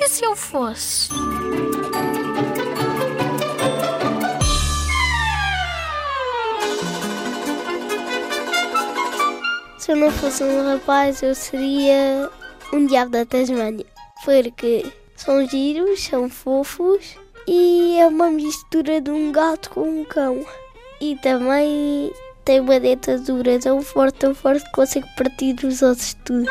E se eu fosse? Se eu não fosse um rapaz, eu seria um diabo da Tasmânia. Porque são giros, são fofos e é uma mistura de um gato com um cão. E também tem uma dentadura tão forte, tão forte que consegue partir os ossos tudo.